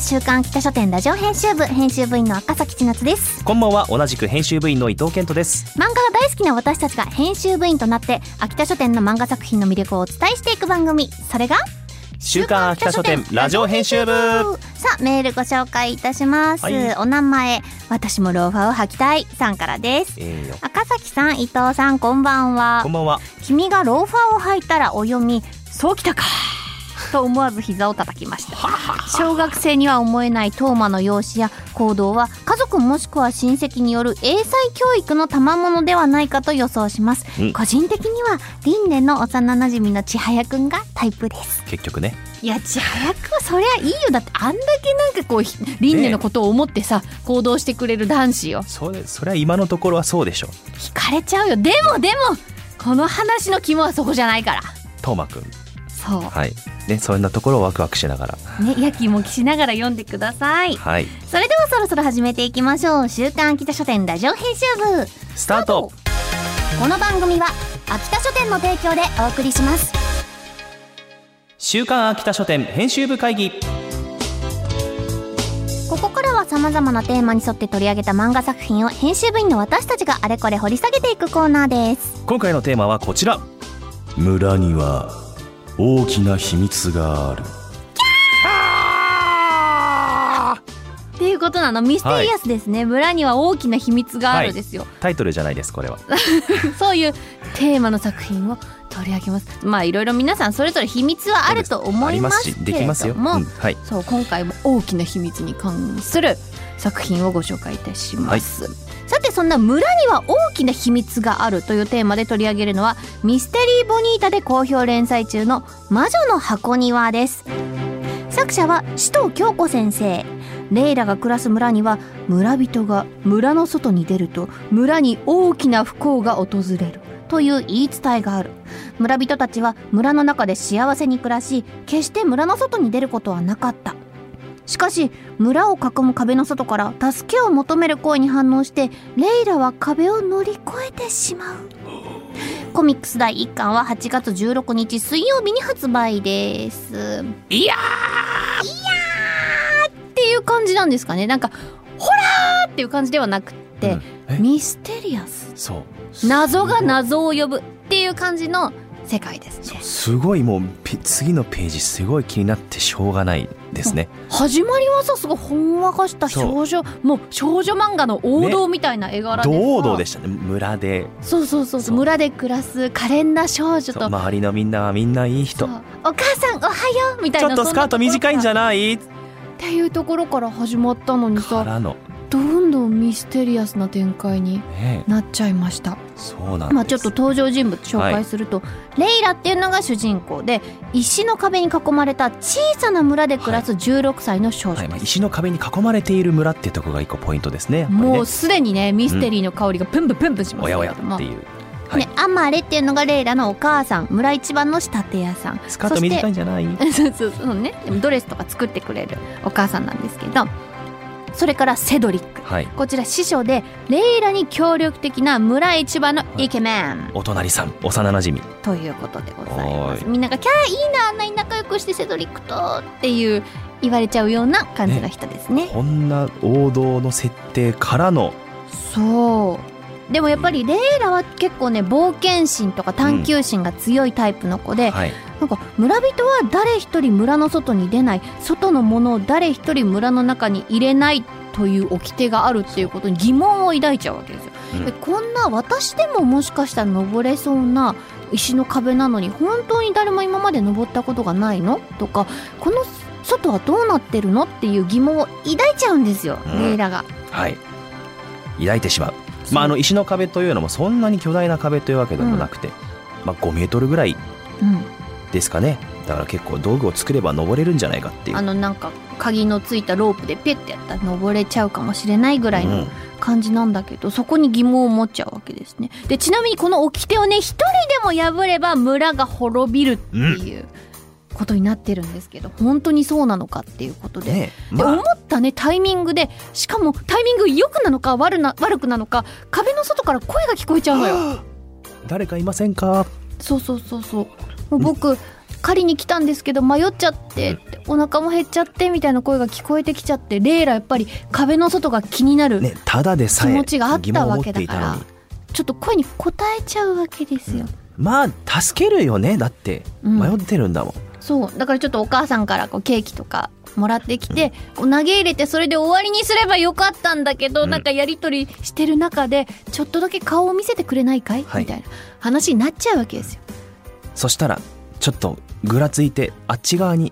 週刊北書店ラジオ編集部編集部員の赤崎千夏です。こんばんは。同じく編集部員の伊藤健人です。漫画が大好きな私たちが編集部員となって秋田書店の漫画作品の魅力をお伝えしていく番組。それが週刊秋田書店ラジオ編集部。さあメールご紹介いたします、はい。お名前私もローファーを履きたいさんからです。えーよ。赤崎さん伊藤さんこんばんは。こんばんは。君がローファーを履いたらお読みそうきたかと思わず膝を叩きました。小学生には思えないトーマの容姿や行動は家族もしくは親戚による英才教育の賜物ではないかと予想します、うん。個人的には輪廻の幼馴染の千早くんがタイプです。結局ね。いや千早くんはそりゃいいよ。だってあんだけなんかこうひ輪廻のことを思ってさ、行動してくれる男子よ。それそれは今のところはそうでしょ。惹かれちゃうよ。でもでもこの話の肝はそこじゃないから。トーマくんそうはいねそんなところをワクワクしながらね、やきもきしながら読んでください。はいそれではそろそろ始めていきましょう。週刊秋田書店ラジオ編集部。スタートこの番組は秋田書店の提供でお送りします。週刊秋田書店編集部会議ここからは様々なテーマに沿って取り上げた漫画作品を編集部員の私たちがあれこれ掘り下げていくコーナーです。今回のテーマはこちら村には大きな秘密がある。っていうことなの。ミステリアスですね、村には大きな秘密があるですよ、タイトルじゃないですこれは。そういうテーマの作品を取り上げます。まあいろいろ皆さんそれぞれ秘密はあると思いますすしできますよ、けれども、うんはい。そう今回も大きな秘密に関する作品をご紹介いたします、さてそんな村には大きな秘密があるというテーマで取り上げるのはミステリーボニータで好評連載中の魔女の箱庭です。作者は首藤京子先生。レイラが暮らす村には村人が村の外に出ると村に大きな不幸が訪れるという言い伝えがある。村人たちは村の中で幸せに暮らし決して村の外に出ることはなかった。しかし村を囲む壁の外から助けを求める声に反応してレイラは壁を乗り越えてしまう。コミックス第1巻は8月16日水曜日に発売です。いやっていう感じなんですかね。なんかホラーっていう感じではなくって、うん。え？ミステリアス。そう謎が謎を呼ぶっていう感じの世界ですね。すごいもうペ次のページすごい気になってしょうがないですね。始まりはさすごいほんわかした少女もう少女漫画の王道みたいな絵柄でさ、堂々でしたね。村で。そうそうそうそう村で暮らす可憐な少女と。周りのみんなはみんないい人。お母さんおはようみたいなちょっとスカート短いんじゃゃないっていうところから始まったのにかさらの。どんどんミステリアスな展開にねなっちゃいました。そうなんまあちょっと登場人物紹介すると、レイラっていうのが主人公で石の壁に囲まれた小さな村で暮らす16歳の少女はい。まあ、です、石の壁に囲まれている村っていうところが一個ポイントですね。ね。もうすでにねミステリーの香りがプンプンプンプンしますおやおやけれどもっていう、はい。ね、アマレっていうのがレイラのお母さん村一番の仕立て屋さん。スカート短いんじゃない？そうそうそうね。でもドレスとか作ってくれるお母さんなんですけどそれからセドリック。はい。こちら師匠でレイラに協力的な村一番のイケメン。お隣さん幼馴染。ということでございます。おみんなが「キャーいいなあんなに仲良くしてセドリックと」っていう言われちゃうような感じの人ですね。こんな王道の設定からのそうでもやっぱりレイラは結構ね冒険心とか探求心が強いタイプの子で、はいなんか村人は誰一人村の外に出ない外のものを誰一人村の中に入れないという掟があるっていうことに疑問を抱いちゃうわけですよ。うん。でこんな私でももしかしたら登れそうな石の壁なのに本当に誰も今まで登ったことがないのとかこの外はどうなってるのっていう疑問を抱いちゃうんですよ、うん。レイラが。はい。抱いてしまう。まああの石の壁というのもそんなに巨大な壁というわけでもなくて、まあ5メートルぐらいうんですかね。だから結構道具を作れば登れるんじゃないかっていう。あのなんか鍵のついたロープでペッてやったら登れちゃうかもしれないぐらいの感じなんだけど、そこに疑問を持っちゃうわけですね。でちなみにこの掟をね一人でも破れば村が滅びるっていうことになってるんですけど本当にそうなのかっていうことで。ねで思まあ。ったねタイミングでしかもタイミング良くなのか悪な悪くなのか壁の外から声が聞こえちゃうのよ。誰かいませんか？そうそうそうそうもう僕借りに来たんですけど迷っちゃってお腹も減っちゃってみたいな声が聞こえてきちゃってレイラやっぱり壁の外が気になるねただでさえ気持ちがあったわ疑問を持ってけだからいたのに。ちょっと声に応えちゃうわけですよ、まあ助けるよね。だってうん。迷ってるんだもん、そう。だからちょっとお母さんからこうケーキとかもらってきて、こう投げ入れてそれで終わりにすればよかったんだけど、うん。なんかやり取りしてる中でちょっとだけ顔を見せてくれないかい、はい。みたいな話になっちゃうわけですよそしたらちょっとぐらついてあっち側に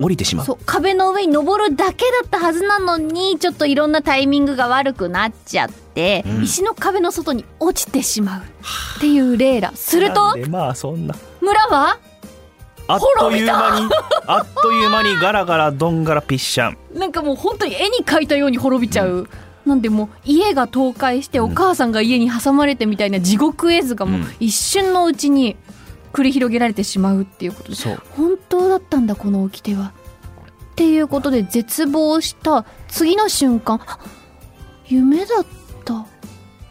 降りてしまう。そう壁の上に登るだけだったはずなのにちょっといろんなタイミングが悪くなっちゃって、うん。石の壁の外に落ちてしまうっていうレイラ。するとまあそんな。村はあっという間にあっという間にガラガラどんがらピッシャン。なんかもう本当に絵に描いたように滅びちゃう、なんでもう家が倒壊してお母さんが家に挟まれてみたいな地獄絵図がもう一瞬のうちに繰り広げられてしまうっていうことでそう。本当だったんだこの掟は。っていうことで絶望した次の瞬間あ夢だった。っ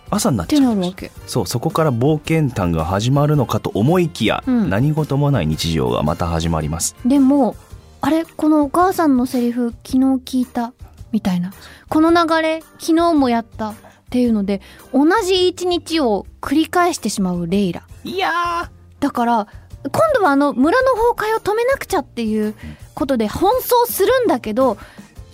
朝になっちゃうわけ。そうそこから冒険譚が始まるのかと思いきや、うん。何事もない日常がまた始まります。でもあれこのお母さんのセリフ昨日聞いたみたいな。この流れ昨日もやったっていうので同じ一日を繰り返してしまうレイラ。いやだから今度はあの村の崩壊を止めなくちゃっていうことで奔走するんだけど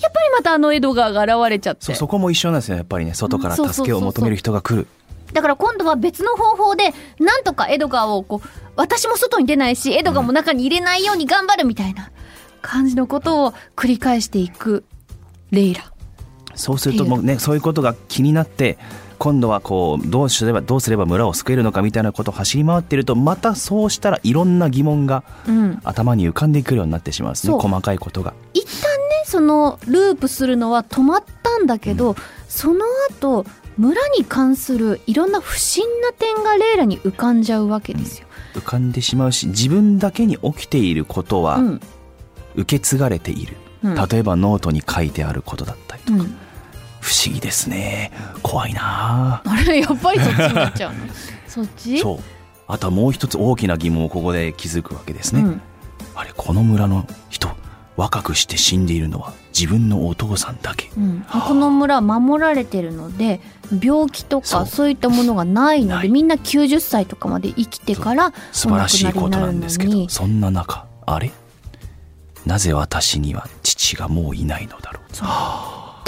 やっぱりまたあのエドガーが現れちゃって。そこも一緒なんですよやっぱりね外から助けを求める人が来る。だから今度は別の方法でなんとかエドガーをこう私も外に出ないしエドガーも中に入れないように頑張るみたいな感じのことを繰り返していくレイラ。そうするともうねそういうことが気になって今度はこうどうすればどうすれば村を救えるのかみたいなことを走り回ってるとまたそうしたらいろんな疑問がうん。頭に浮かんでくるようになってしまう。んですねそう。細かいことが。一旦ねそのループするのは止まったんだけど、その後村に関するいろんな不審な点がレイラに浮かんじゃうわけですよ。浮かんでしまうし自分だけに起きていることはうん。受け継がれている、うん。例えばノートに書いてあることだったりとか、うん不思議ですね。怖いな。ああれやっぱりそっちになっちゃうの？そっち？そう。あとはもう一つ大きな疑問をここで気づくわけですね、うん。あれこの村の人若くして死んでいるのは自分のお父さんだけ。うん、この村は守られてるので病気とかそう。いったものがないのでみんな90歳とかまで生きてから素晴らしいことなんですけどそんな中あれ？なぜ私には父がもういないのだろう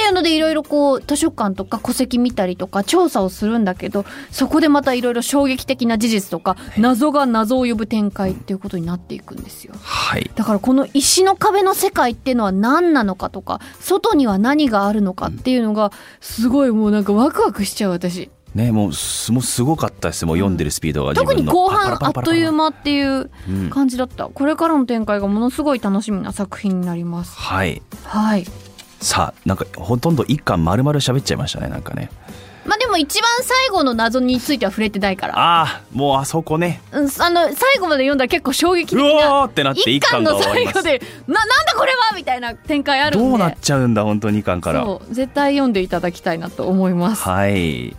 いうのでいろいろこう図書館とか戸籍見たりとか調査をするんだけどそこでまたいろいろ衝撃的な事実とか謎が謎を呼ぶ展開っていうことになっていくんですよ。はいだからこの石の壁の世界っていうのは何なのかとか外には何があるのかっていうのがすごいもうなんかワクワクしちゃう私。ねもうすもうすごかったですもう読んでるスピードが自特に後半あっという間っていううん感じだった。これからの展開がものすごい楽しみな作品になります。はいはい。さあなんかほとんど一巻丸々喋っちゃいましたねなんかね。まあでも一番最後の謎については触れてないから。ああもうあそこね。うん、あの最後まで読んだら結構衝撃う的なわーってなって一一巻巻の最後でななんだこれはみたいな展開あるんでどうなっちゃうんだ本当に二巻から。そう絶対読んでいただきたいなと思います。はい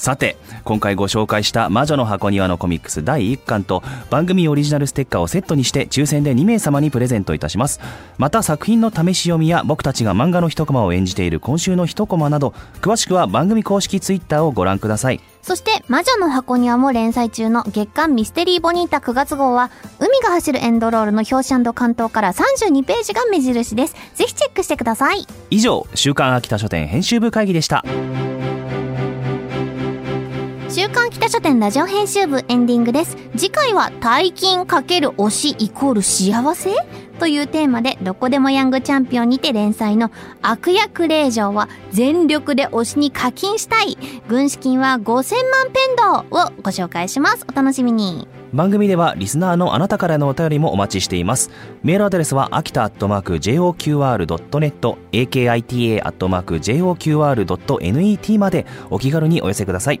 さて今回ご紹介した「魔女の箱庭」のコミックス第1巻と番組オリジナルステッカーをセットにして抽選で2名様にプレゼントいたします。また作品の試し読みや僕たちが漫画の一コマを演じている今週の一コマなど詳しくは番組公式ツイッターをご覧ください。そして魔女の箱庭も連載中の月刊ミステリーボニータ9月号は海が走るエンドロールの表紙関東から32ページが目印です。ぜひチェックしてください。以上「週刊秋田書店編集部会議」でした週刊北書店ラジオ編集部エンディングです。次回は大金×推しイコール幸せ？というテーマでどこでもヤングチャンピオンにて連載の悪役令嬢は全力で推しに課金したい。軍資金は5000万ペンドをご紹介します。お楽しみに。番組ではリスナーのあなたからのお便りもお待ちしています。メールアドレスは秋田アットマーク JOQR.net akita アットマーク JOQR.net までお気軽にお寄せください。